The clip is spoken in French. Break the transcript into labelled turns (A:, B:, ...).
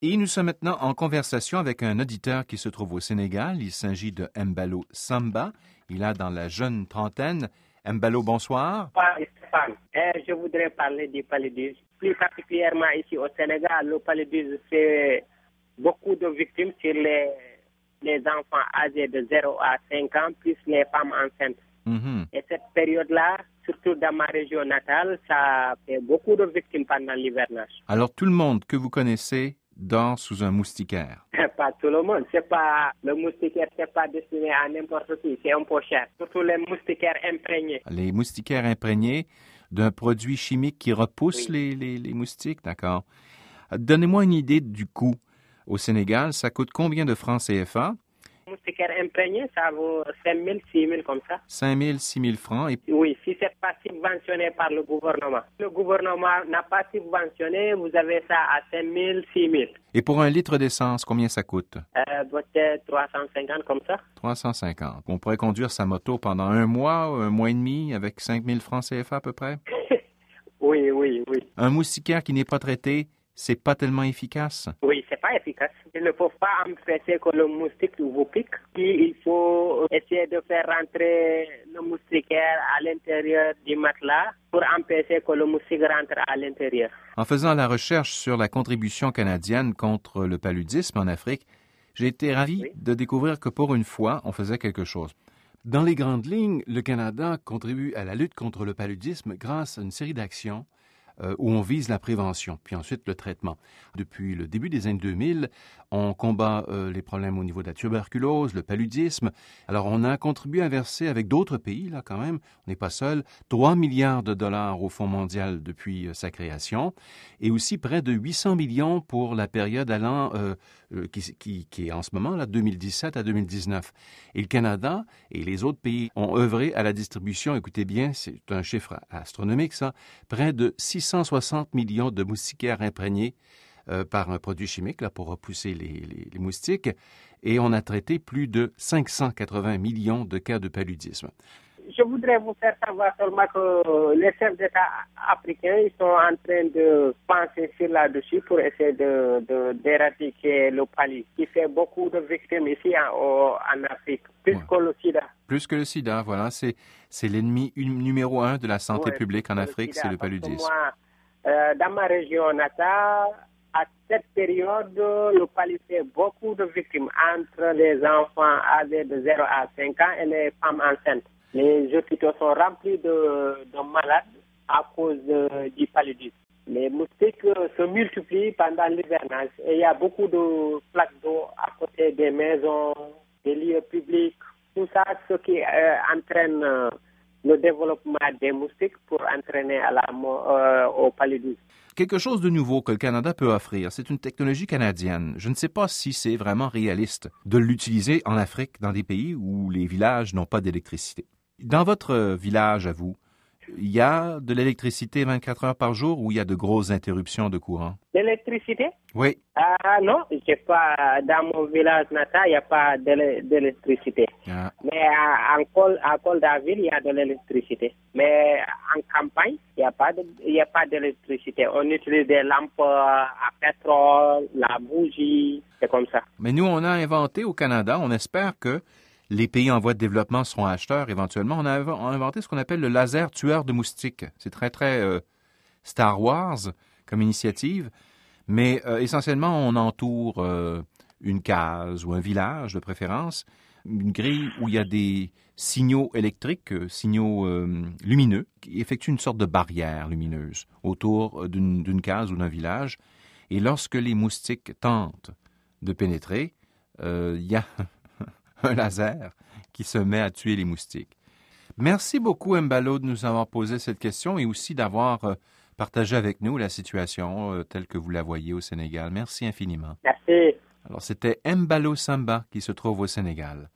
A: Et nous sommes maintenant en conversation avec un auditeur qui se trouve au Sénégal. Il s'agit de Mbalo Samba. Il a dans la jeune trentaine. Mbalo, bonsoir.
B: Stéphane, eh, je voudrais parler du paludisme. Plus particulièrement ici au Sénégal, le paludisme fait beaucoup de victimes sur les, les enfants âgés de 0 à 5 ans, plus les femmes enceintes.
A: Mhm.
B: Et cette période-là, surtout dans ma région natale, ça fait beaucoup de victimes pendant l'hivernage.
A: Alors, tout le monde que vous connaissez dort sous un moustiquaire?
B: Pas tout le monde. C'est pas, le moustiquaire, c'est pas destiné à n'importe qui. C'est un peu cher. Surtout les moustiquaires imprégnés.
A: Les moustiquaires imprégnés d'un produit chimique qui repousse les, les- les moustiques, d'accord. Euh, Donnez-moi une idée du coût. Au Sénégal, ça coûte combien de francs CFA?
B: Imprégné, ça vaut 5 000, 6 000 comme ça.
A: 5 000, 6 000 francs. Et
B: Oui, si c'est pas subventionné par le gouvernement. Le gouvernement n'a pas subventionné, vous avez ça à 5 000, 6 000.
A: Et pour un litre d'essence, combien ça coûte?
B: Euh, peut-être 350 comme ça.
A: 350. On pourrait conduire sa moto pendant un mois, un mois et demi, avec 5 000 francs CFA à peu près?
B: Oui, oui, oui.
A: Un moustiquaire qui n'est pas traité, c'est pas tellement efficace?
B: Oui, c'est pas efficace. Il ne faut pas empêcher que le moustique vous pique. Il faut essayer de faire rentrer le moustiquaire à l'intérieur du matelas pour empêcher que le moustique rentre à l'intérieur.
A: En faisant la recherche sur la contribution canadienne contre le paludisme en Afrique, j'ai été ravi
B: Oui.
A: de découvrir que pour une fois, on faisait quelque chose. Dans les grandes lignes, le Canada contribue à la lutte contre le paludisme grâce à une série d'actions euh, où on vise la prévention, puis ensuite le traitement. Depuis le début des années 2000, on combat euh, les problèmes au niveau de la tuberculose, le paludisme. Alors, on a contribué à verser avec d'autres pays, là, quand même, on n'est pas seul, 3 milliards de dollars au Fonds mondial depuis euh, sa création, et aussi près de 800 millions pour la période allant, qui, est en ce moment, là, 2017 à 2019. Et le Canada et les autres pays ont œuvré à la distribution, écoutez bien, c'est un chiffre astronomique, ça, près de 660 millions de moustiquaires imprégnés euh, par un produit chimique là, pour repousser les moustiques. Et on a traité plus de 580 millions de cas de paludisme.
B: Je voudrais vous faire savoir seulement que les chefs d'État africains ils sont en train de penser sur là-dessus pour essayer de d'éradiquer le paludisme qui fait beaucoup de victimes ici en, Afrique, plus
A: Ouais.
B: que le sida.
A: Plus que le sida, voilà, c'est c'est l'ennemi numéro un de la santé
B: Ouais,
A: publique en Afrique, c'est le paludisme.
B: Moi, euh, dans ma région natale, à cette période, le paludisme fait beaucoup de victimes entre les enfants âgés de 0 à 5 ans et les femmes enceintes. Les hôpitaux sont remplis de, de malades à cause de- du paludisme. Les moustiques euh, se multiplient pendant l'hivernage et il y a beaucoup de plaques d'eau à côté des maisons, des lieux publics, tout ça, ce qui euh, entraîne euh, le développement des moustiques pour entraîner à la, euh, au paludisme.
A: Quelque chose de nouveau que le Canada peut offrir, c'est une technologie canadienne. Je ne sais pas si c'est vraiment réaliste de l'utiliser en Afrique, dans des pays où les villages n'ont pas d'électricité. Dans votre village, à vous, il y a de l'électricité 24 heures par jour ou il y a de grosses interruptions de courant?
B: L'électricité?
A: Oui.
B: Ah non, j'ai pas, dans mon village natal, il n'y a pas d'électricité.
A: Ah,
B: Mais à- en Col, à Col d'Aville, il y a de l'électricité. Mais en campagne, il n'y pas a pas d'électricité. On utilise des lampes euh, à pétrole, la bougie, c'est comme ça.
A: Mais nous, on a inventé au Canada, on espère que les pays en voie de développement seront acheteurs éventuellement. On a inventé ce qu'on appelle le laser tueur de moustiques. C'est très, très euh, Star Wars comme initiative, mais euh, essentiellement, on entoure euh, une case ou un village de préférence, une grille où il y a des signaux électriques, signaux lumineux, qui effectuent une sorte de barrière lumineuse autour d'une case ou d'un village. Et lorsque les moustiques tentent de pénétrer, il y a un laser qui se met à tuer les moustiques. Merci beaucoup, Mbalo, de nous avoir posé cette question et aussi d'avoir euh, partagé avec nous la situation euh, telle que vous la voyez au Sénégal. Merci infiniment.
B: Merci.
A: Alors, c'était Mbalo Samba qui se trouve au Sénégal.